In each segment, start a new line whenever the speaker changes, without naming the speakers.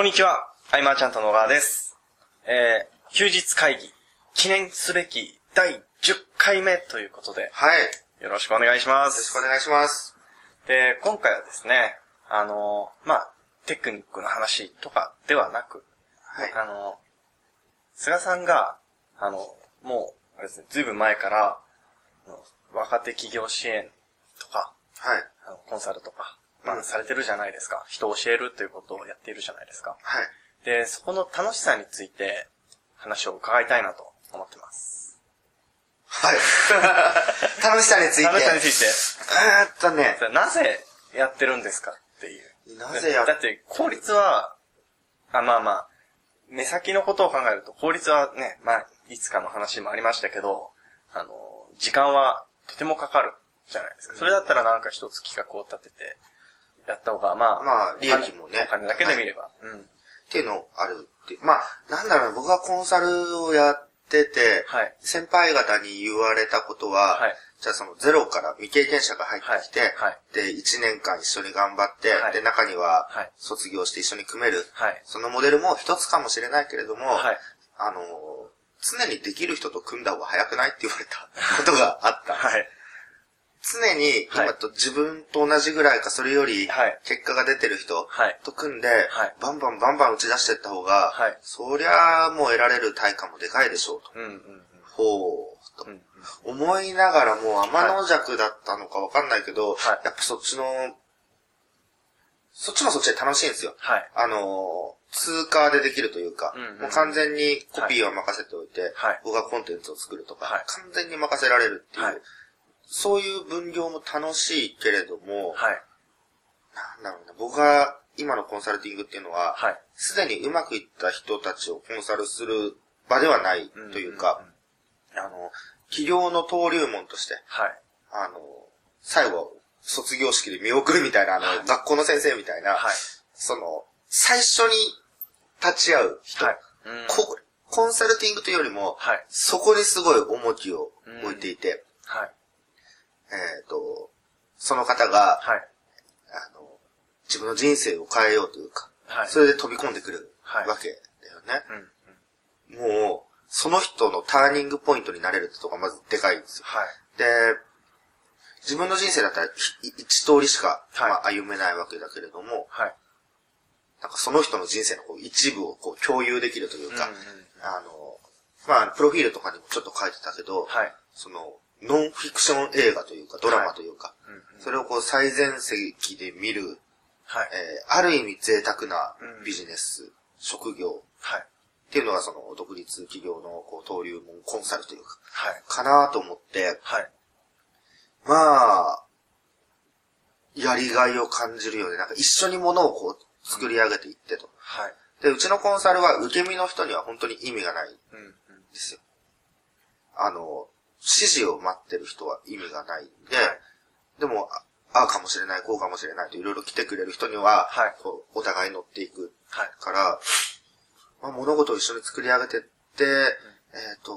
こんにちは、アイマーちゃんと野川です。えー、休日会議、記念すべき第10回目ということで、
はい。よ
よろしくお願いしま
ろしく
す。
お願いします。
で、今回はですね、あのーまあ、テクニックの話とかではなく、
はい。
あのー菅さんが、あの、もう、あれですね、ずいぶん前から、若手企業支援とか、
はい。
あのコンサルとか、まあ、
うん
されてるじゃないですか。人を教えるということをやっているじゃないですか。
はい。
で、そこの楽しさについて話を伺いたいなと思ってます。
はい。楽しさについて。
楽しさについて、
えーっとね、
なぜやってるんですかっていう。
なぜや
だって効率は、あ、まあまあ、目先のことを考えると効率はね、まあ、いつかの話もありましたけど、あの、時間はとてもかかるじゃないですか。それだったらなんか一つ企画を立てて、やった方が、まあ、
まあ利益もね
お金だけで見れば。うん。
っていうのあるって。まあ、なんだろうな、僕がコンサルをやってて、
はい。
先輩方に言われたことは、
はい
じゃあそのゼロから未経験者が入ってきて、
はいはい
で、1年間一緒に頑張って、
はい
で、中には
はい
卒業して一緒に組める、
はい。
そのモデルも一つかもしれないけれども、
はい。
あの、常にできる人と組んだ方が早くないって言われたことがあった。
はい。
常に
はい。
今と自分と同じぐらいかそれより
はい。
結果が出てる人
はい。
と組んで、
はい。
バンバンバンバン打ち出していった方が、
はい。
そりゃあもう得られる対価もでかいでしょうと。
うんうんうん。
ほう、と。思いながらもう天の弱だったのかわかんないけど、
はい。
やっぱそっちの、そっちもそっちで楽しいんですよ。
はい。
あのー、通過でできるというか、
うんうん
もう完全にコピーを任せておいて、
はい。
僕がコンテンツを作るとか、
はい。
完全に任せられるっていう、
はい
そういう分業も楽しいけれども、
はい。
なんだろうな、僕が今のコンサルティングっていうのは、
はい。
すでにうまくいった人たちをコンサルする場ではないというか、あの、企業の登竜門として、
はい。
あの、最後、卒業式で見送るみたいな、あの、
はい
学校の先生みたいな、
はい。
その、最初に立ち会う人、
はい。うん
こコンサルティングというよりも、
はい。
そこにすごい重きを置いていて、
はい。
えっ、と、その方が、
はい。
あの、自分の人生を変えようというか、
はい。
それで飛び込んでくる
はい
わけだよね。
うん。うん
もう、その人のターニングポイントになれるってとこがまずでかいんですよ。
はい。
で、自分の人生だったらひ一通りしか、
はい
まあ、歩めないわけだけれども、
はい。
なんかその人の人生のこう一部をこう共有できるというか、
うんうん
あの、まあ、プロフィールとかにもちょっと書いてたけど、
はい。
その、ノンフィクション映画というか、ドラマというか、
うんうん
それをこう最前席で見る、
はい。
えーある意味贅沢な
うん
ビジネス、職業
はい。
っていうのがその独立企業のこう登竜門コンサルというか、
はい。
かなと思って、
はい。
まあ、やりがいを感じるよね。なんか一緒に物をこう作り上げていってと。
はい。
で、うちのコンサルは受け身の人には本当に意味がないん
うん。うん。
ですよ。あの、指示を待ってる人は意味がないんで、
はい
でも、ああかもしれない、こうかもしれないといろいろ来てくれる人には、
はい
こうお互い乗っていく
はい。
から、まあ、物事を一緒に作り上げてって、えっ、と、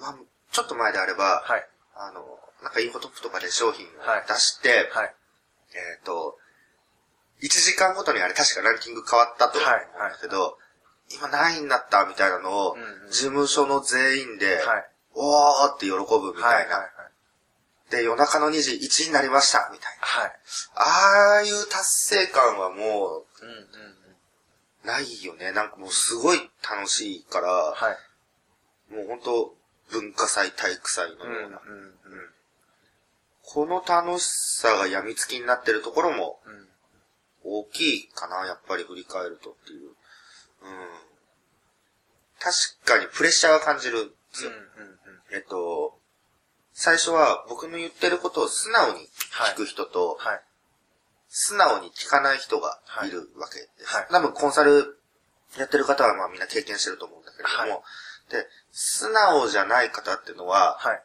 まあ、ちょっと前であれば、
はい。
あの、なんかインフォトップとかで商品を
はい
出して、
はい。
えっ、と、1時間ごとにあれ確かランキング変わったと思うん
はい
だけど、今何位になったみたいなのを、
うんうん
事務所の全員で、
はい。
おーって喜ぶみたいな。
はい。
で、夜中の2時1位になりましたみたい
はい。
な。ああいう達成感はも
うん。うん。
う、ないよね。なんかもうすごい楽しいから、
はい。
もう本当文化祭、体育祭の
うん。うん。
ような。この楽しさが病みつきになってるところも
うん。
大きいかな、やっぱり振り返るとっていう。うん。確かにプレッシャーは感じるんですよ。えっと、最初は僕の言ってることを素直に聞く人と、
はい。
素直に聞かない人がいるわけです。
はい
多分コンサルやってる方はまあみんな経験してると思うんだけれども、
はい
で、素直じゃない方っていうのは、
はい。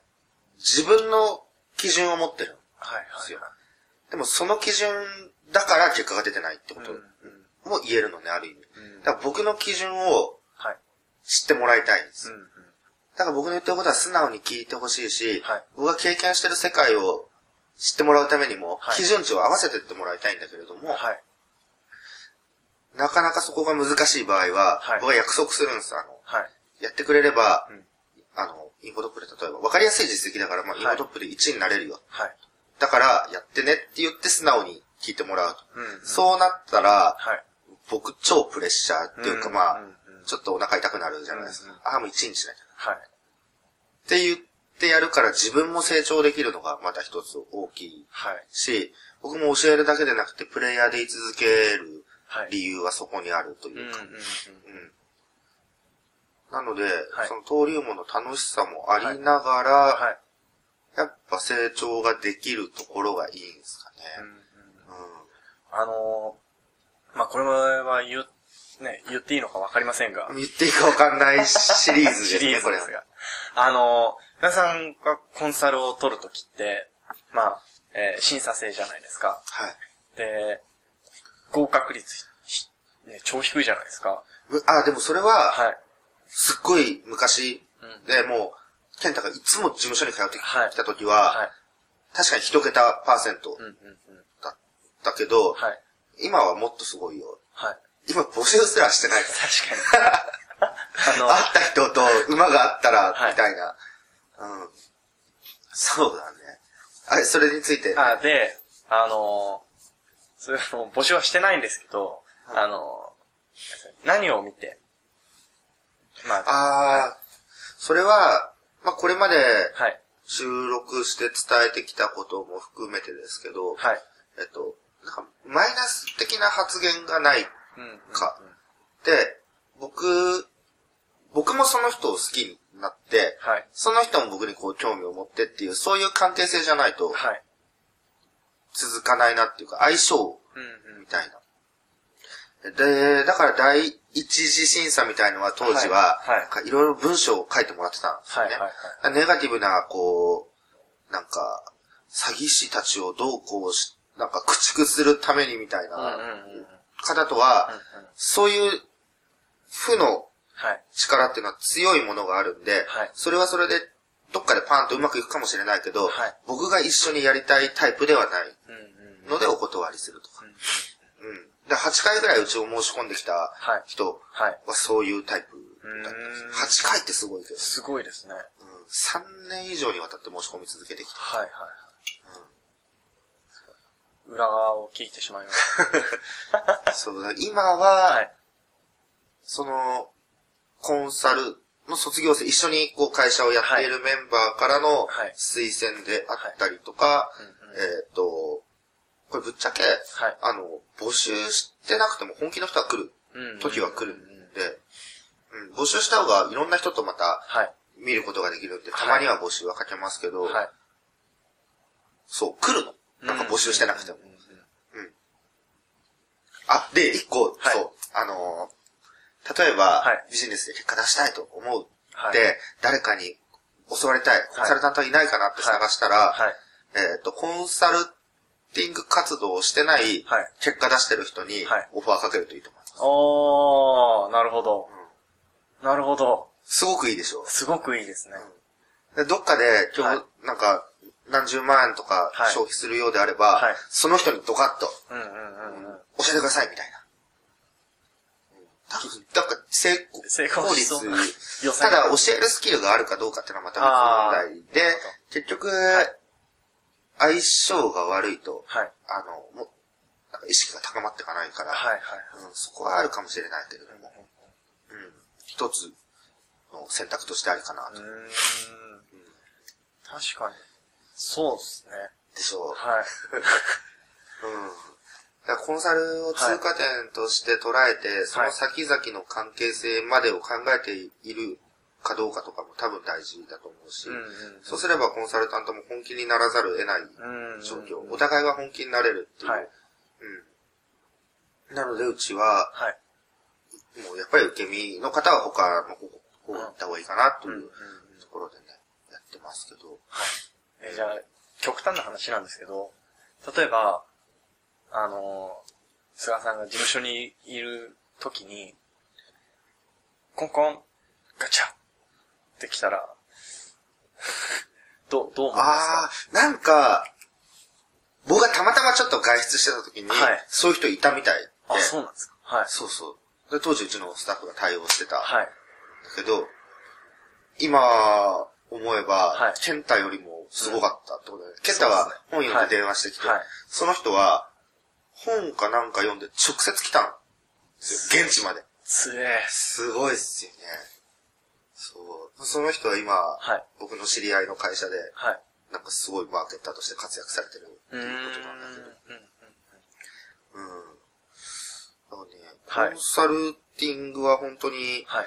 自分の基準を持ってるんで
はい。
すよ。でもその基準だから結果が出てないってこと
うん。
も言えるのね、ある意味。
うん。
だから僕の基準を
はい。
知ってもらいたいんです。
うん。
だから僕の言ってることは素直に聞いてほしいし、
はい
僕が経験してる世界を知ってもらうためにも、
はい
基準値を合わせてってもらいたいんだけれども、
はい。
なかなかそこが難しい場合は、
はい
僕は約束するんです。あの、
はい。
やってくれれば、
うん
あの、インフォトップで例えば、わかりやすい実績だから、まあ、
い
インフォトップで1位になれるよ。
はい。
だから、やってねって言って素直に聞いてもらうと。
うんうん
そうなったら、
はい。
僕超プレッシャーっていうか、
うん
まあ、
うんうん
ちょっとお腹痛くなるじゃないですか。
うんうん
ああ、もう1位にしなきゃ。
はい。
って言ってやるから自分も成長できるのがまた一つ大きい
はい。
し、僕も教えるだけでなくてプレイヤーで居続ける
はい。
理由はそこにあると
うんうん
いうか。
うん。
うんなので、
はい
その登竜門の楽しさもありながら、
はい。
やっぱ成長ができるところがいいんですか
うんうん
ね。
あのー、まあ、これは言う、ね、言っていいのかわかりませんが
うん。。言っていいかわかんないシリーズです
シリ
ね、これは。
ーズですが。あのー、皆さんがコンサルを取るときって、まあ、えー審査制じゃないですか。
はい。
で、合格率、ひね、超低いじゃないですか。
うあ、でもそれは、
はい。
すっごい昔
うん
で、もう、ケンタがいつも事務所に通って
はい
きた時は、
はい。
確かに一桁パーセント。だったけど、
はい。
今はもっとすごいよ。
はい。
今募集すらしてないから。
確かに。あの、
会った人と馬があったら、
はい
みたいな。うん。そうだね。あれ、それについて、
あ、で、あのー、それも募集はしてないんですけど、あのー、何を見て、まあ、
あー、それは、まあ、これまで
はい。
収録して伝えてきたことも含めてですけど、
はい。
えっと、なんか、マイナス的な発言がないかで、僕、僕もその人を好きになって、
はい。
その人も僕にこう興味を持ってっていう、そういう関係性じゃないと
はい。
続かないなっていうか、相性みたいな。で、だから第一次審査みたいのは当時は、
はい
ろいろ文章を書いてもらってたんですよね。
はいはいはい。
ネガティブな、こう、なんか、詐欺師たちをどうこうし、なんか駆逐するためにみたいな。方とは、
うんうん
そういう負の
はい。
力っていうのは強いものがあるんで、
はい
それはそれでどっかでパンとうまくいくかもしれないけど、
はい
僕が一緒にやりたいタイプではない
うんうんうん。
のでお断りするとか。
うんうん
うん。で、8回ぐらいうちを申し込んできた
はい。
人
は
そういうタイプだった
ん
です。8回ってすごいけど、
すごいですね。
うん、3年以上にわたって申し込み続けてきた。
はいはいはい。裏側を聞いてしまいまし
そうだ、今は、
た。はい。
その、コンサルの卒業生、一緒にこう会社をやっているメンバーからの
はい
推薦であったりとか、
うんうん
えっ、と、これぶっちゃけ、
はい
あの、募集してなくても本気の人は来る
うん
時は来るんで、うん、募集した方がいろんな人とまた
はい。
見ることができるんで、
はい
たまには募集はかけますけど、
はい。
そう、来るの。なんか募集してなくても。
うん。うんうん
あ、で、一個、
はい。
そう、あのー例えば、
はい。
ビジネスで結果出したいと思う
はい。
で、誰かに教わりたい、コンサルタントはいないかなって探したら、
はい。
えっ、と、コンサルティング活動をしてない、
はい。
結果出してる人に
はい、
オファーかけるといいと思います。
おー、なるほど。なるほど。
すごくいいでしょ。
すごくいいですね。
でどっかで今日、
は
なんか、何十万円とか
はい
消費するようであれば、
はい
その人にドカッと。教えてくださいみたいな。多分、だから成功
成功しそうな予
ただ、教えるスキルがあるかどうかっていうのはまた別問題で、結局、相性が悪いと、
はい。
あの、も意識が高まっていかないから、
はいはい。
うん、そこはあるかもしれないけれども、うん、一つの選択としてありかなと。
うーん。確かに。そうですね。
でしょう。
はい。
うん。だからコンサルを通過点として捉えて、その先々の関係性までを考えているかどうかとかも多分大事だと思うし、
うんうん
そうすればコンサルタントも本気にならざるを得ない
うん
状況。お互いが本気になれるっていう。
はい。
うん。なので、うちは、
はい。
もうやっぱり受け身の方は他の方方行った方がいいかなというところでね、やってますけど。
えじゃあ、極端な話なんですけど、例えば、あの、菅さんが事務所にいる時に、コンコン、ガチャって来たら、どう、どう思いますか？
ああ、なんか、僕がたまたまちょっと外出してた時に、
はい
そういう人いたみたいで、
あ、そうなんですか？はい。
そうそう。で、当時うちのスタッフが対応してた。
はい。
だけど、今思えば、
はい
ケンタよりもすごかったってことで、ケンタは本読んで電話してきて、
はい。
その人は本かなんか読んで直接来たんですよ。現地まで。
つえ。
すごいっすよね。そう。その人は今、
はい。
僕の知り合いの会社で、
はい。
なんかすごいマーケッターとして活躍されてるって。いうことなんだけど。うん。だからね、
はい
コンサルティングは本当に
はい。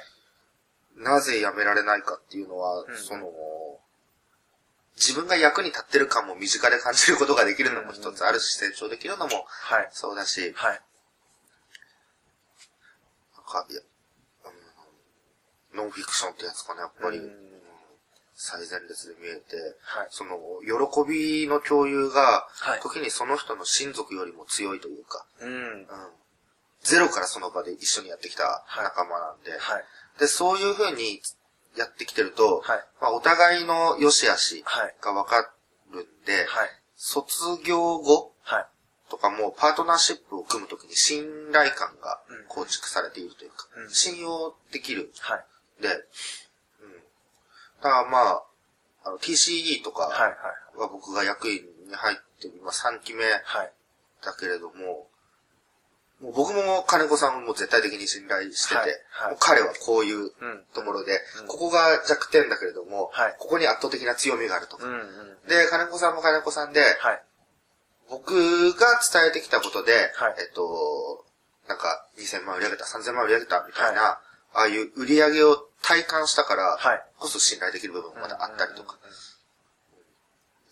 なぜやめられないかっていうのは、
うん
その、自分が役に立ってる感も身近で感じることができるのも一つあるし、成長できるのも
はい。
そうだし、
はい。
なんか、いや、うん、ノンフィクションってやつかな、やっぱり、最前列で見えて、
はい。
その、喜びの共有が、
はい
時にその人の親族よりも強いというか、
うん。
うん、ゼロからその場で一緒にやってきた
はい
仲間なんで、
はい。
で、そういう風にやってきてると、
はい。
まあ、お互いの良し悪し
はい。
がわかるんで、
はい。
卒業後
はい。
とかもパートナーシップを組むときに信頼感が
うん
構築されているというか、
うん
信用できる
はい。
で、うん。だからまあ、あの TCE とか
は
僕が役員に入って今3期目
はい。
だけれども、もう僕も金子さんをもう絶対的に信頼してて、
はいはい
彼はこういう
うん。
ところで、
うん
ここが弱点だけれども、
はい
ここに圧倒的な強みがあるとか。
うん。うん。
で、金子さんも金子さんで、
はい。
僕が伝えてきたことで、
はい
えっと、なんか2000万売り上げた、3000万売り上げたみたいな、ああいう売り上げを体感したから、
はい。
こそ信頼できる部分もまだあったりとか、
うん。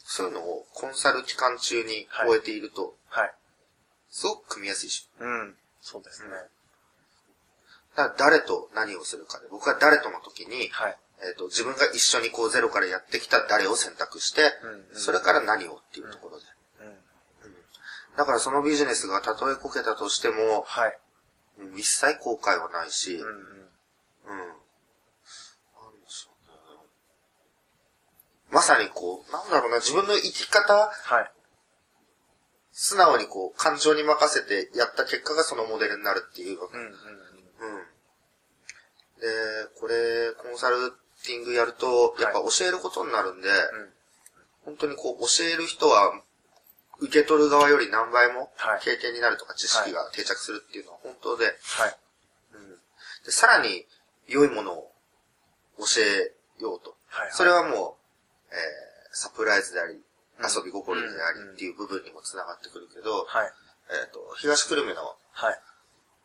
そういうのをコンサル期間中に終えていると、
はい。
すごく組みやすいし、
うん。そうですね。
だから誰と何をするかで、僕が誰との時に、
はい。
えっ、と、自分が一緒にこうゼロからやってきた誰を選択して、
うん
それから何をっていうところで。
うん。
だからそのビジネスがたとえこけたとしても、
はい。
うん一切後悔はないし、
うん。うん。
うん。なんでしょうね。まさにこう、なんだろうな、自分の生き方、
はい。
素直にこう、感情に任せてやった結果がそのモデルになるっていうの
うん。うん。
うん。で、これ、コンサルティングやると、やっぱ教えることになるんで、
うん。
本当にこう、教える人は、受け取る側より何倍も
はい
経験になるとか知識が定着するっていうのは本当で、
はい。
うん、でさらに良いものを教えようと。
はい。
それはもう、えー、サプライズであり、
うん
遊び心であり
うん
っていう部分にもつながってくるけど、
はい。
えっ、と、東久留米の
はい。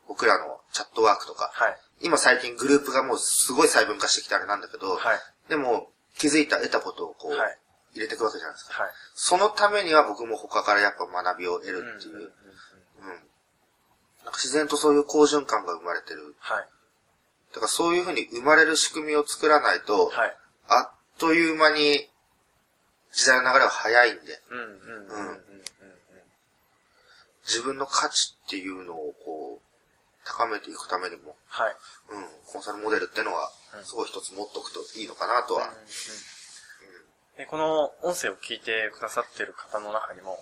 僕らのチャットワークとか、
はい。
今最近グループがもうすごい細分化してきたあれなんだけど、
はい。
でも気づいた、得たことをこう、
はい。
入れていくわけじゃないですか。
はい。
そのためには僕も他からやっぱ学びを得るっていう、うん。なんか自然とそういう好循環が生まれてる。
はい。
だからそういうふうに生まれる仕組みを作らないと、
はい。
あっという間に時代の流れは早いんで。自分の価値っていうのをこう、高めていくためにも、
はい。
うん、コンサルモデルってのは
うん、
すごい一つ持っとくといいのかなとは。
でこの音声を聞いてくださってる方の中にも、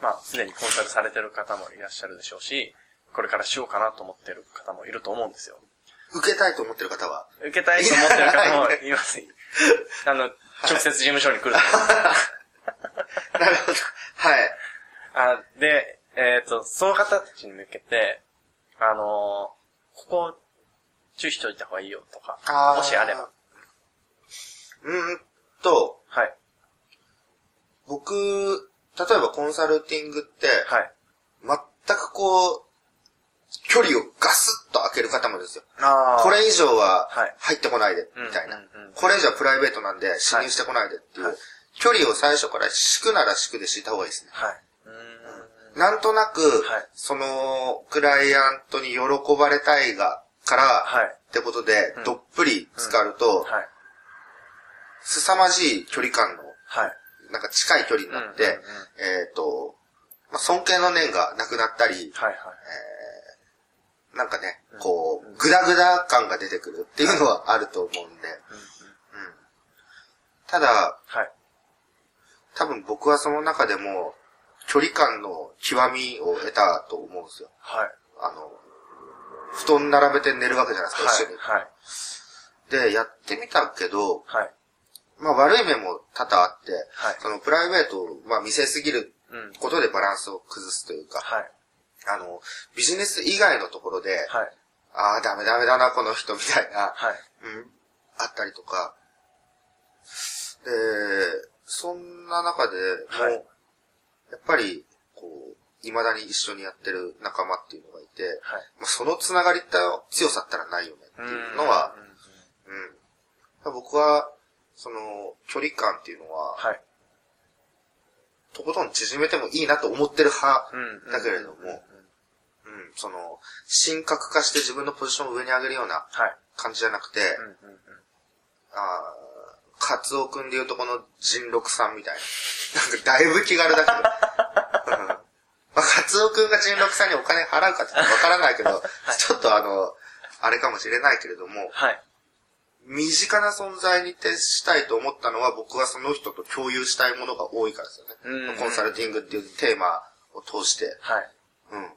まあ、すでにコンサルされてる方もいらっしゃるでしょうし、これからしようかなと思ってる方もいると思うんですよ。
受けたいと思ってる方は、
受けたいと思ってる方もいます。あの、直接事務所に来る。
なるほど。はい。
あで、えっ、と、その方たちに向けて、あのーここ、注意しといた方がいいよとか、
あー
もしあれば。
うーんと、
はい。
僕、例えばコンサルティングって、
はい。
全くこう、距離をガスッと開ける方もですよ。
あ
これ以上は
はい
入ってこないで、
うん
みたいな。これ以上はプライベートなんで侵入してこないでっていう
はい、
距離を最初から敷くなら敷くで敷いた方がいいですね。なんとなく
はい、
その、クライアントに喜ばれたいが、から、
はい。
ってことで
うん、
どっぷり浸かると、
はい。
凄まじい距離感の、
はい。
なんか近い距離になって、えっと、まあ、尊敬の念がなくなったり。なんかね、こう、グダグダ感が出てくるっていうのはあると思うんで、
うん。
ただ、
はい。
多分僕はその中でも、距離感の極みを得たと思うんですよ。
はい。
あの、布団並べて寝るわけじゃないですか、一緒に。
はい。
で、やってみたけど、
はい。
まあ悪い面も多々あって、
はい
そのプライベートを、まあ見せすぎる
うん。
ことでバランスを崩すというか、
はい。
あの、ビジネス以外のところで、
はい。
ああ、ダメダメだな、この人みたいな、
はい。
うん、あったりとか、で、そんな中でも、
はい
やっぱり、こう、未だに一緒にやってる仲間っていうのがいて、
はい。
まあ、そのつながりった強さったらないよねっていうのは、うん。僕は、その、距離感っていうのは、
はい。
とことん縮めてもいいなと思ってる派
うん。
だけれども、
うん。
うん、その、神格化して自分のポジションを上に上げるような
はい。
感じじゃなくて、
うん。うん。
あーカツオくんでいうとこの人六さんみたいな。なんかだいぶ気軽だけど。うんまあ、カツオくんが人六さんにお金払うかってわからないけど、ちょっとあの、あれかもしれないけれども、
はい。
身近な存在に徹したいと思ったのは僕はその人と共有したいものが多いからですよね。
うん
コンサルティングっていうテーマを通して。
はい。
うん。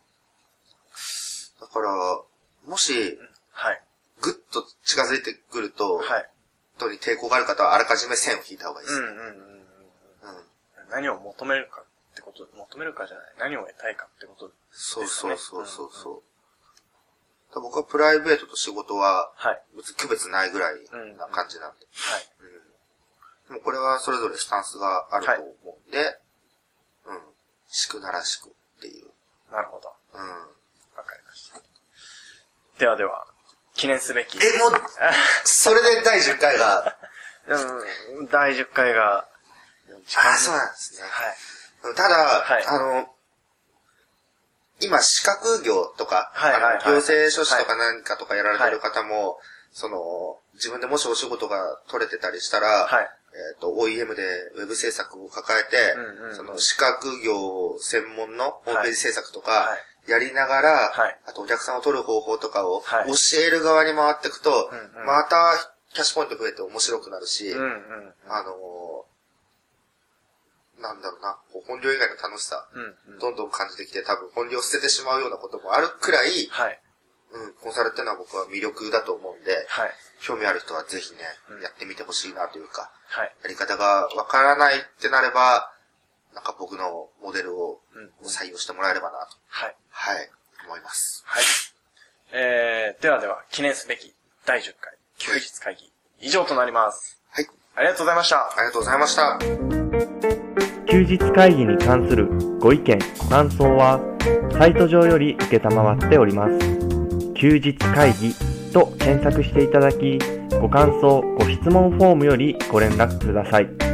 だから、もし、
はい。
ぐっと近づいてくると、
はい。
本当に抵抗がある方はあらかじめ線を引いた方がいいです。
うんうんうんうん。
うん
何を求めるかってこと、求めるかじゃない。何を得たいかってこと。
そうそうそうそうそう。だから僕はプライベートと仕事は、
はい。
別に区別ないぐらいな感じなんで。
はい。
うんでもこれはそれぞれスタンスがあると思うんで、うん。しくならしくっていう。
なるほど。
うん。
ではでは、記念すべき。
え、もう、それで第10回が、
うん、第10回が、
あ、そうなんですね。
はい。
ただ、
はい
あの、今、資格業とか、
はいはいはい
あの行政書士とか何かとかやられてる方も、その、自分でもしお仕事が取れてたりしたら、
はい。
えっ、と、OEM でウェブ制作を抱えて、
うんうんうん
その資格業専門のホームページ制作とか
は、
やりながら、
はい
あとお客さんを取る方法とかを
はい
教える側に回っていくと、
うんうん
またキャッシュポイント増えて面白くなるし、
うんうん。
あのーなんだろうな、本業以外の楽しさ、
うんうん。
どんどん感じてきて、多分本業を捨ててしまうようなこともあるくらい、
はい。
うん、コンサルっていうのは僕は魅力だと思うんで、
はい。
興味ある人はぜひね、
うん
やってみてほしいなというか、
はい。
やり方がわからないってなれば、なんか僕のモデルを
うん
採用してもらえればなと、
はい。
はい、思います。
はい。えー、ではでは、記念すべき第10回、休日会議、以上となります。
はい、
ありがとうございました。
ありがとうございました。
休日会議に関するご意見、ご感想は、サイト上より受けたまわっております。休日会議と検索していただき、ご感想、ご質問フォームよりご連絡ください。